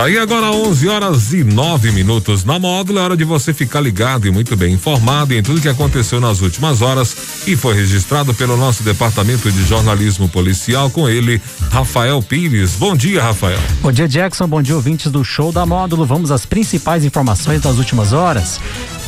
Tá aí agora 11 horas e 9 minutos na módulo. É hora de você ficar ligado e muito bem informado em tudo que aconteceu nas últimas horas e foi registrado pelo nosso departamento de jornalismo policial com ele, Rafael Pires. Bom dia, Rafael. Bom dia, Jackson. Bom dia, ouvintes do show da módulo. Vamos às principais informações das últimas horas.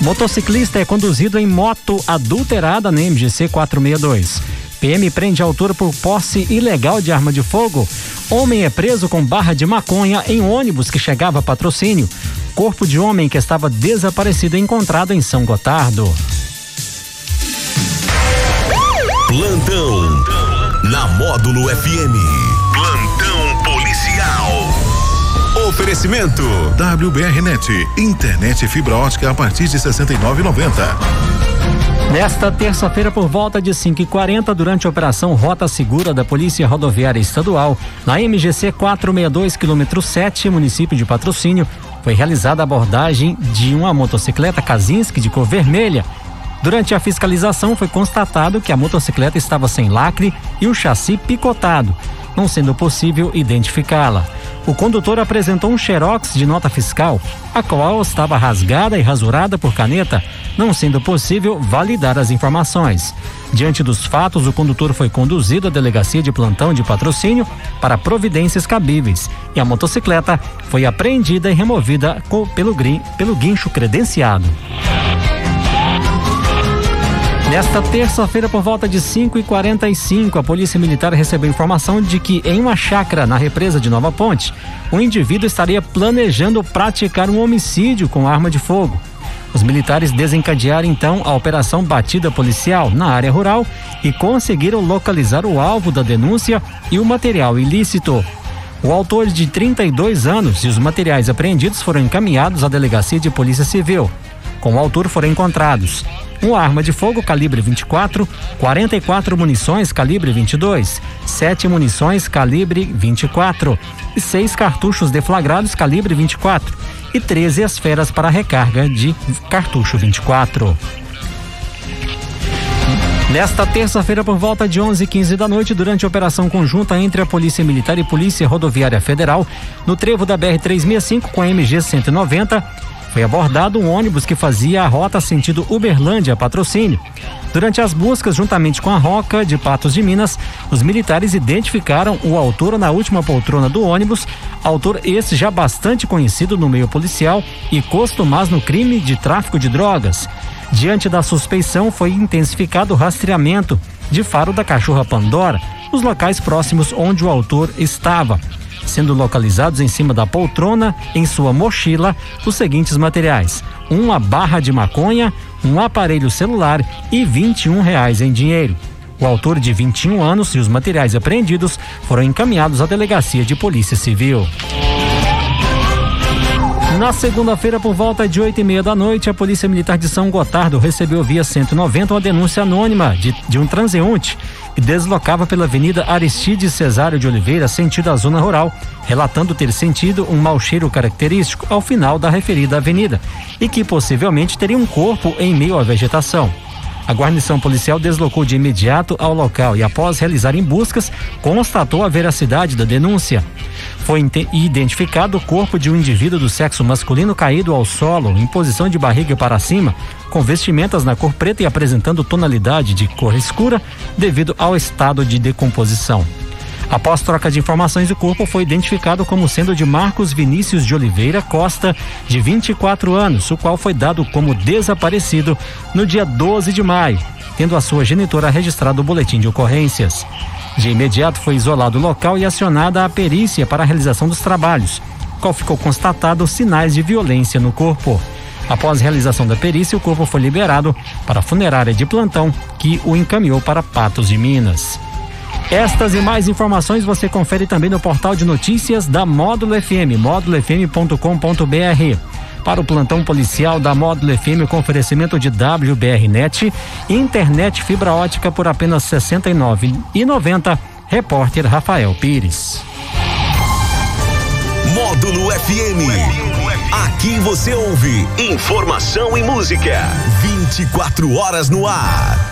Motociclista é conduzido em moto adulterada na MGC 462. PM prende autor por posse ilegal de arma de fogo. Homem é preso com barra de maconha em ônibus que chegava a patrocínio. Corpo de homem que estava desaparecido é encontrado em São Gotardo. Plantão na Módulo FM. Plantão policial. Oferecimento WBRnet, internet fibra ótica a partir de 69,90. Nesta terça-feira, por volta de 5h40, durante a Operação Rota Segura da Polícia Rodoviária Estadual, na MGC 462, quilômetro 7, município de Patrocínio, foi realizada a abordagem de uma motocicleta Kazinski de cor vermelha. Durante a fiscalização, foi constatado que a motocicleta estava sem lacre e o chassi picotado, não sendo possível identificá-la. O condutor apresentou um xerox de nota fiscal, a qual estava rasgada e rasurada por caneta, não sendo possível validar as informações. Diante dos fatos, o condutor foi conduzido à delegacia de plantão de patrocínio para providências cabíveis e a motocicleta foi apreendida e removida pelo, pelo guincho credenciado. Nesta terça-feira, por volta de 5 e 45 a Polícia Militar recebeu informação de que em uma chácara na represa de Nova Ponte, um indivíduo estaria planejando praticar um homicídio com arma de fogo. Os militares desencadearam então a operação batida policial na área rural e conseguiram localizar o alvo da denúncia e o material ilícito. O autor de 32 anos e os materiais apreendidos foram encaminhados à delegacia de Polícia Civil. Com o autor foram encontrados uma arma de fogo calibre 24, 44 munições calibre 22, 7 munições calibre 24 e 6 cartuchos deflagrados calibre 24 e 13 esferas para recarga de cartucho 24. Nesta terça-feira, por volta de 11h15 da noite, durante a operação conjunta entre a Polícia Militar e Polícia Rodoviária Federal, no trevo da BR-365 com a MG 190, foi abordado um ônibus que fazia a rota sentido Uberlândia Patrocínio. Durante as buscas, juntamente com a Roca de Patos de Minas, os militares identificaram o autor na última poltrona do ônibus, autor esse já bastante conhecido no meio policial e costumaz no crime de tráfico de drogas. Diante da suspeição, foi intensificado o rastreamento de faro da cachorra Pandora nos locais próximos onde o autor estava sendo localizados em cima da poltrona, em sua mochila, os seguintes materiais: uma barra de maconha, um aparelho celular e 21 reais em dinheiro. O autor de 21 anos e os materiais apreendidos foram encaminhados à delegacia de polícia civil. Na segunda-feira, por volta de oito e meia da noite, a Polícia Militar de São Gotardo recebeu via 190 uma denúncia anônima de, de um transeunte que deslocava pela Avenida Aristides Cesário de Oliveira, sentido à zona rural, relatando ter sentido um mau cheiro característico ao final da referida avenida e que possivelmente teria um corpo em meio à vegetação. A guarnição policial deslocou de imediato ao local e, após realizarem buscas, constatou a veracidade da denúncia. Foi identificado o corpo de um indivíduo do sexo masculino caído ao solo, em posição de barriga para cima, com vestimentas na cor preta e apresentando tonalidade de cor escura devido ao estado de decomposição. Após troca de informações, o corpo foi identificado como sendo de Marcos Vinícius de Oliveira Costa, de 24 anos, o qual foi dado como desaparecido no dia 12 de maio, tendo a sua genitora registrado o boletim de ocorrências. De imediato foi isolado o local e acionada a perícia para a realização dos trabalhos, qual ficou constatado sinais de violência no corpo. Após realização da perícia, o corpo foi liberado para a funerária de plantão, que o encaminhou para Patos de Minas. Estas e mais informações você confere também no portal de notícias da Módulo FM, módulofm.com.br. Para o plantão policial da Módulo FM com oferecimento de WBRnet, internet fibra ótica por apenas R$ 69,90. Repórter Rafael Pires. Módulo FM. Aqui você ouve informação e música. 24 horas no ar.